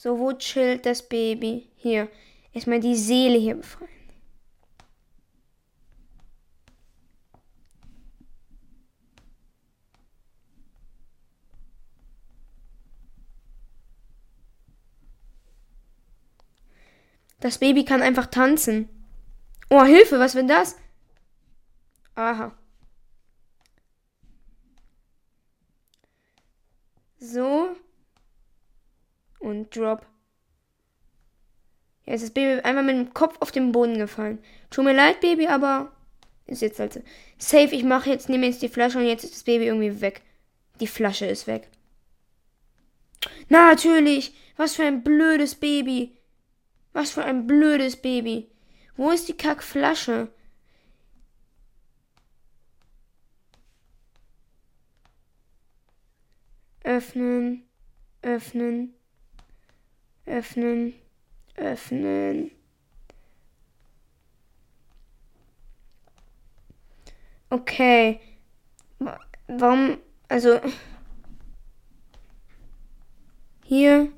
So, wo chillt das Baby? Hier. Erstmal die Seele hier befreien. Das Baby kann einfach tanzen. Oh, Hilfe, was wenn das? Aha. So. Und Drop. Jetzt ist das Baby einmal mit dem Kopf auf den Boden gefallen. Tut mir leid, Baby, aber ist jetzt halt so. Safe, ich mache jetzt, nehme jetzt die Flasche und jetzt ist das Baby irgendwie weg. Die Flasche ist weg. Natürlich. Was für ein blödes Baby. Was für ein blödes Baby. Wo ist die Kackflasche? Öffnen, öffnen, öffnen, öffnen. Okay. Warum, also, hier.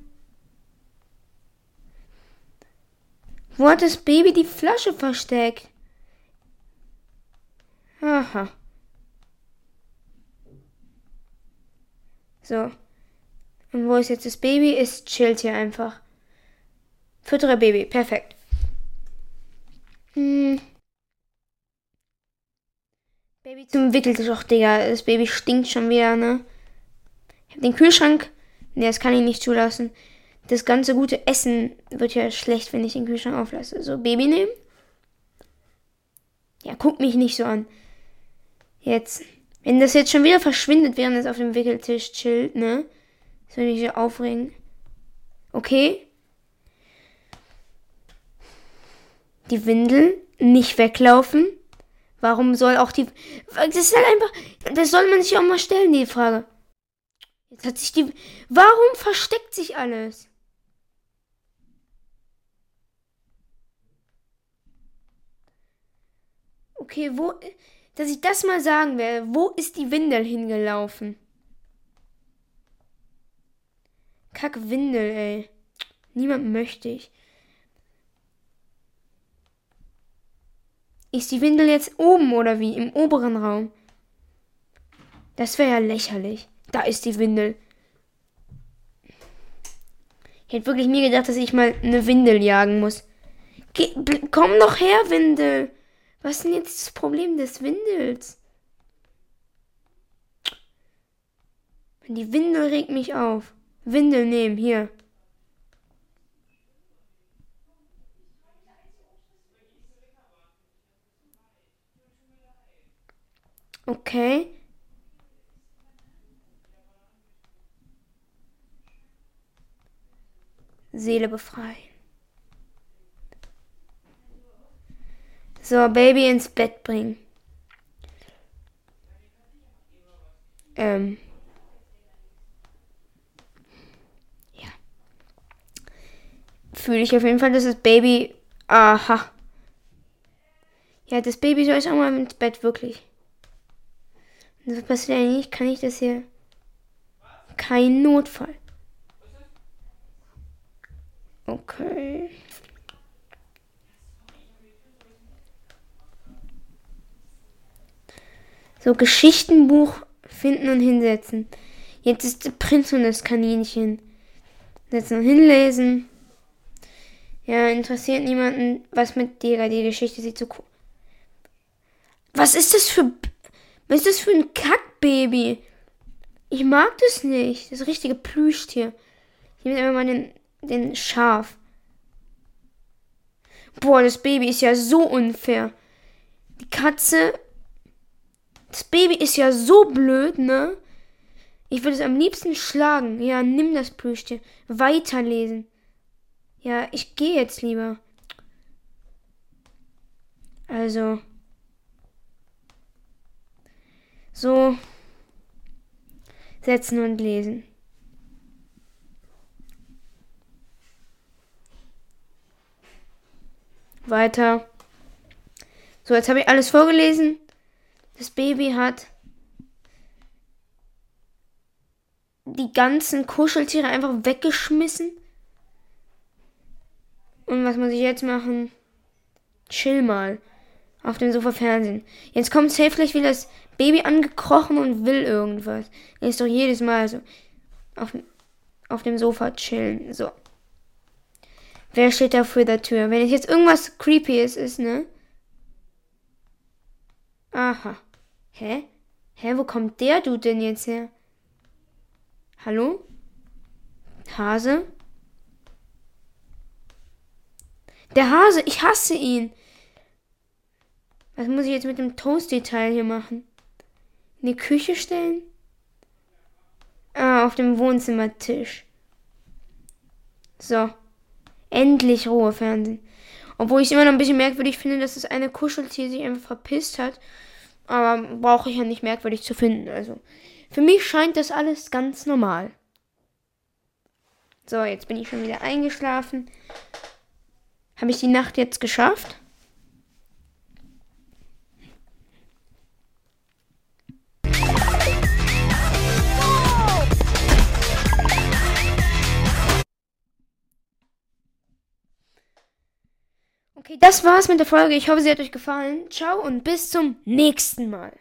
Wo hat das Baby die Flasche versteckt? Aha. So. Und wo ist jetzt das Baby? Es chillt hier einfach. Füttere Baby. Perfekt. Hm. Baby zum Wickeltisch. Digga. Das Baby stinkt schon wieder, ne? Ich hab den Kühlschrank. Ne, das kann ich nicht zulassen das ganze gute Essen wird ja schlecht, wenn ich den Kühlschrank auflasse. So, Baby nehmen. Ja, guck mich nicht so an. Jetzt. Wenn das jetzt schon wieder verschwindet, während es auf dem Wickeltisch chillt, ne? Soll ich mich aufregen. Okay. Die Windel nicht weglaufen. Warum soll auch die. Das ist halt einfach. Das soll man sich auch mal stellen, die Frage. Jetzt hat sich die. Warum versteckt sich alles? Okay, wo. Dass ich das mal sagen werde. Wo ist die Windel hingelaufen? Kack Windel, ey. Niemand möchte ich. Ist die Windel jetzt oben oder wie? Im oberen Raum? Das wäre ja lächerlich. Da ist die Windel. Ich hätte wirklich nie gedacht, dass ich mal eine Windel jagen muss. Geh, komm doch her, Windel. Was ist denn jetzt das Problem des Windels? Die Windel regt mich auf. Windel nehmen, hier. Okay. Seele befreien. So, Baby ins Bett bringen. Ähm. Fühle ich auf jeden Fall, dass das Baby. Aha. Ja, das Baby soll ich auch mal ins Bett, wirklich. Und was passiert eigentlich? Kann ich das hier. Kein Notfall. Okay. So Geschichtenbuch finden und hinsetzen. Jetzt ist der Prinz und das Kaninchen. Setzen und hinlesen. Ja, interessiert niemanden, was mit dir, die Geschichte sieht so cool. Was ist das für. Was ist das für ein Kackbaby? Ich mag das nicht. Das richtige Plüschtier. Ich nehme einfach mal den, den Schaf. Boah, das Baby ist ja so unfair. Die Katze das Baby ist ja so blöd, ne? Ich würde es am liebsten schlagen. Ja, nimm das Plüschtier. Weiterlesen. Ja, ich gehe jetzt lieber. Also. So. Setzen und lesen. Weiter. So, jetzt habe ich alles vorgelesen. Das Baby hat die ganzen Kuscheltiere einfach weggeschmissen. Und was muss ich jetzt machen? Chill mal. Auf dem Sofa Fernsehen. Jetzt kommt safe gleich wieder das Baby angekrochen und will irgendwas. Er ist doch jedes Mal so. Auf, auf dem Sofa chillen. So. Wer steht da vor der Tür? Wenn jetzt irgendwas creepy ist, ist, ne? Aha. Hä? Hä, wo kommt der du denn jetzt her? Hallo? Hase? Der Hase, ich hasse ihn. Was muss ich jetzt mit dem Toast-Detail hier machen? In die Küche stellen? Ah, auf dem Wohnzimmertisch. So. Endlich Ruhe, Fernsehen. Obwohl ich es immer noch ein bisschen merkwürdig finde, dass das eine Kuscheltier sich einfach verpisst hat. Aber brauche ich ja nicht merkwürdig zu finden. Also, für mich scheint das alles ganz normal. So, jetzt bin ich schon wieder eingeschlafen. Habe ich die Nacht jetzt geschafft? Okay, das war's mit der Folge. Ich hoffe, sie hat euch gefallen. Ciao und bis zum nächsten Mal.